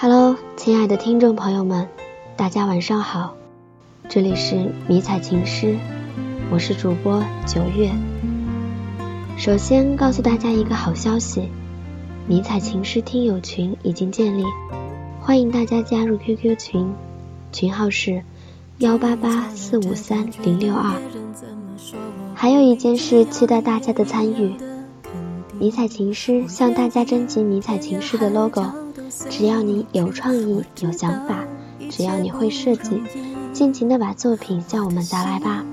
Hello，亲爱的听众朋友们，大家晚上好，这里是迷彩情诗，我是主播九月。首先告诉大家一个好消息，迷彩情诗听友群已经建立，欢迎大家加入 QQ 群，群号是幺八八四五三零六二。还有一件事，期待大家的参与，迷彩情诗向大家征集迷彩情诗的 logo。只要你有创意、有想法，只要你会设计，尽情的把作品向我们砸来吧！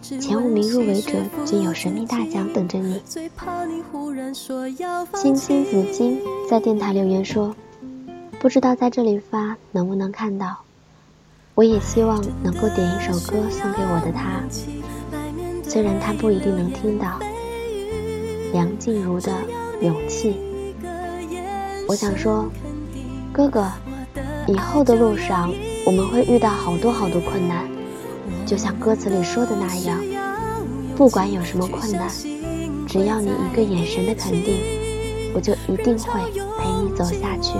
前五名入围者均有神秘大奖等着你。星星紫金在电台留言说：“不知道在这里发能不能看到？我也希望能够点一首歌送给我的他，虽然他不一定能听到。”梁静茹的勇气，我想说。哥哥，以后的路上我们会遇到好多好多困难，就像歌词里说的那样，不管有什么困难，只要你一个眼神的肯定，我就一定会陪你走下去。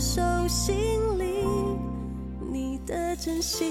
手心里，你的真心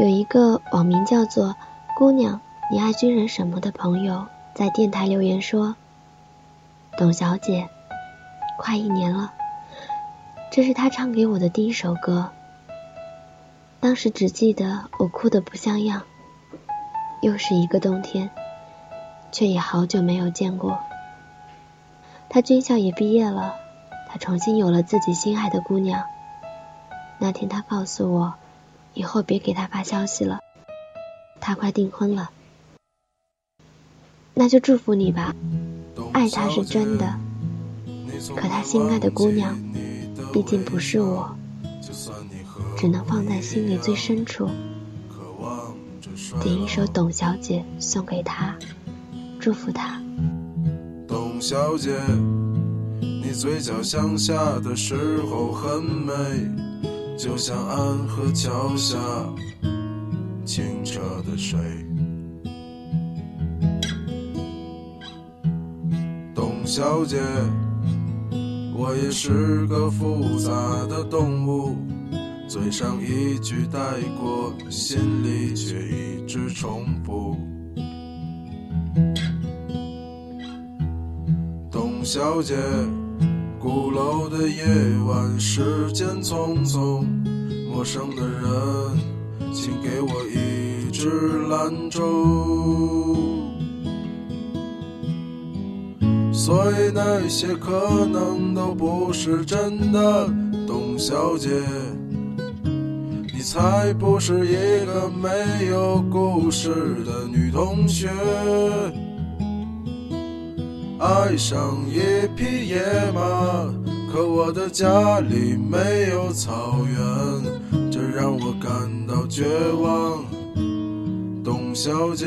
有一个网名叫做“姑娘，你爱军人什么”的朋友在电台留言说：“董小姐，快一年了，这是他唱给我的第一首歌。当时只记得我哭得不像样。又是一个冬天，却也好久没有见过。他军校也毕业了，他重新有了自己心爱的姑娘。那天他告诉我。”以后别给他发消息了，他快订婚了。那就祝福你吧，爱他是真的，可他心爱的姑娘，毕竟不是我，只能放在心里最深处。点一首《董小姐》送给他，祝福他。董小姐，你嘴角向下的时候很美。就像安河桥下清澈的水。董小姐，我也是个复杂的动物，嘴上一句带过，心里却一直重复。董小姐，鼓楼的夜晚，时间匆匆，陌生的人，请给我一支兰州。所以那些可能都不是真的，董小姐，你才不是一个没有故事的女同学。爱上一匹野马，可我的家里没有草原，这让我感到绝望，董小姐。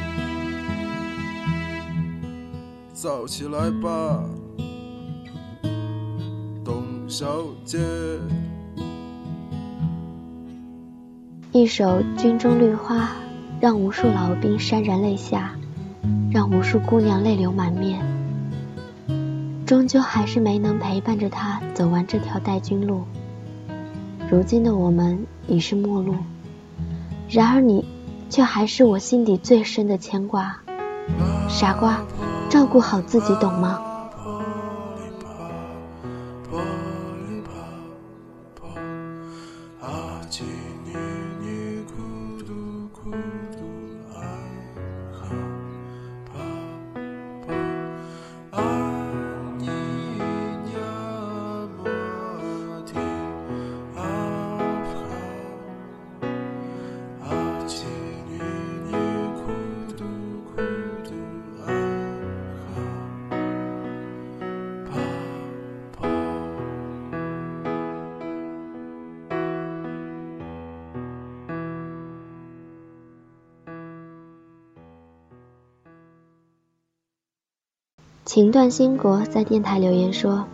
早起来吧，董小姐。一首《军中绿花》，让无数老兵潸然泪下，让无数姑娘泪流满面。终究还是没能陪伴着他走完这条带军路。如今的我们已是陌路，然而你，却还是我心底最深的牵挂，傻瓜。照顾好自己，懂吗？情断心国在电台留言说：“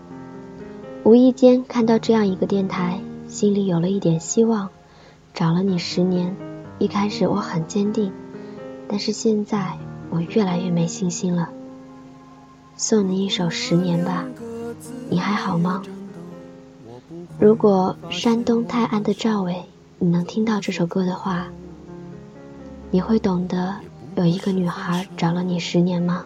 无意间看到这样一个电台，心里有了一点希望。找了你十年，一开始我很坚定，但是现在我越来越没信心了。送你一首《十年》吧，你还好吗？如果山东泰安的赵伟你能听到这首歌的话，你会懂得有一个女孩找了你十年吗？”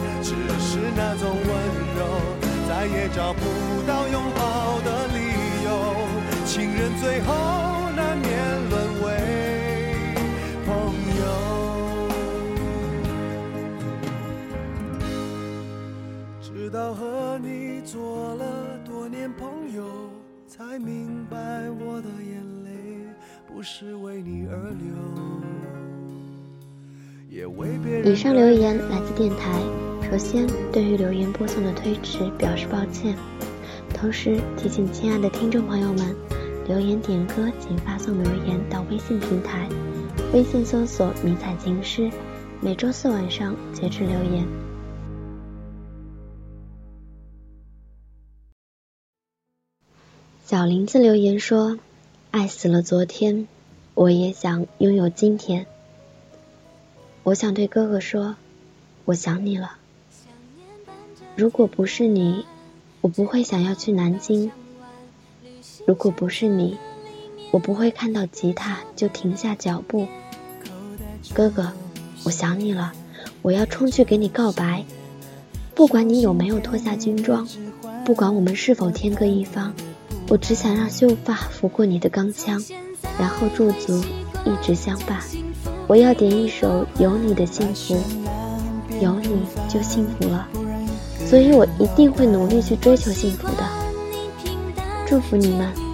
只是那种温柔，再也找不到拥抱的理由。情人最后难免沦为朋友，直到和你做了多年朋友。才明白我的眼泪不是为你而流。也为别人以上留言来自电台。首先，对于留言播送的推迟表示抱歉，同时提醒亲爱的听众朋友们，留言点歌请发送留言到微信平台，微信搜索“迷彩情诗”，每周四晚上截止留言。小林子留言说：“爱死了昨天，我也想拥有今天。我想对哥哥说，我想你了。如果不是你，我不会想要去南京。如果不是你，我不会看到吉他就停下脚步。哥哥，我想你了，我要冲去给你告白。不管你有没有脱下军装，不管我们是否天各一方。”我只想让秀发拂过你的钢枪，然后驻足，一直相伴。我要点一首有你的幸福，有你就幸福了，所以我一定会努力去追求幸福的。祝福你们。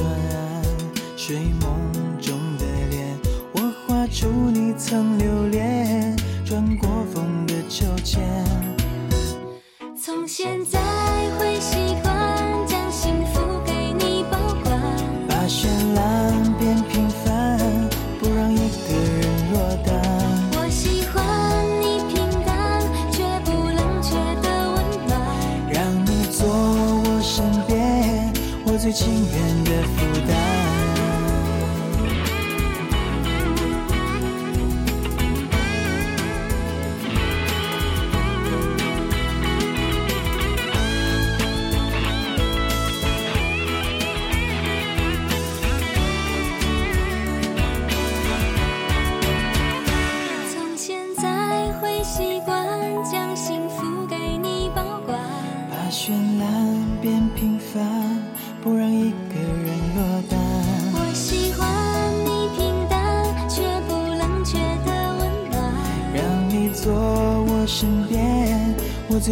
转，睡梦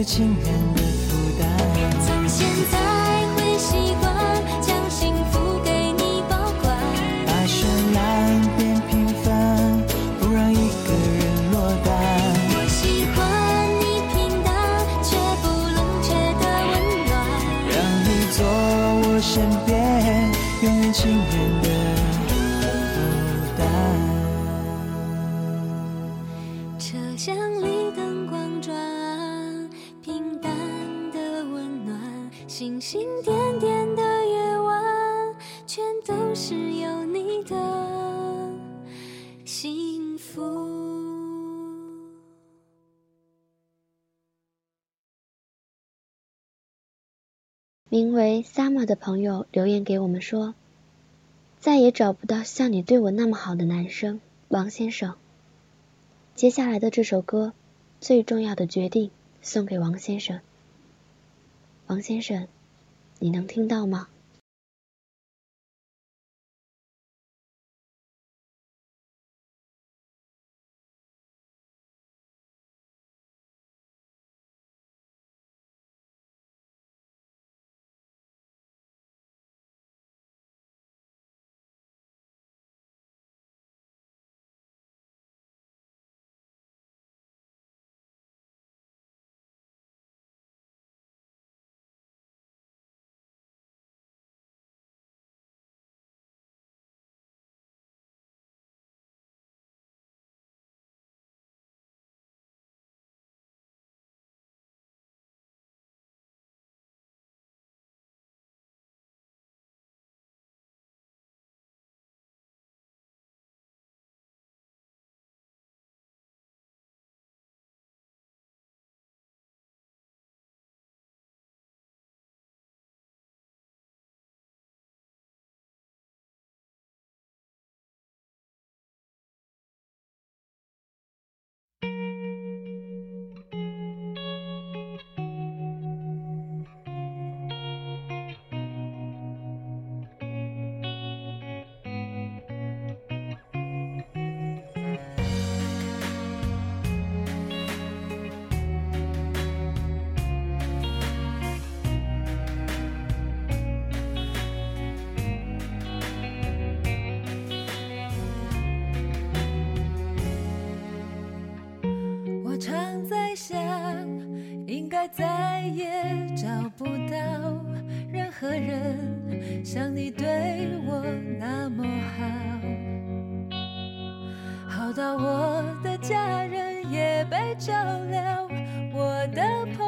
我最亲人名为 Summer 的朋友留言给我们说：“再也找不到像你对我那么好的男生，王先生。”接下来的这首歌，最重要的决定送给王先生。王先生，你能听到吗？该再也找不到任何人像你对我那么好，好到我的家人也被照料，我的朋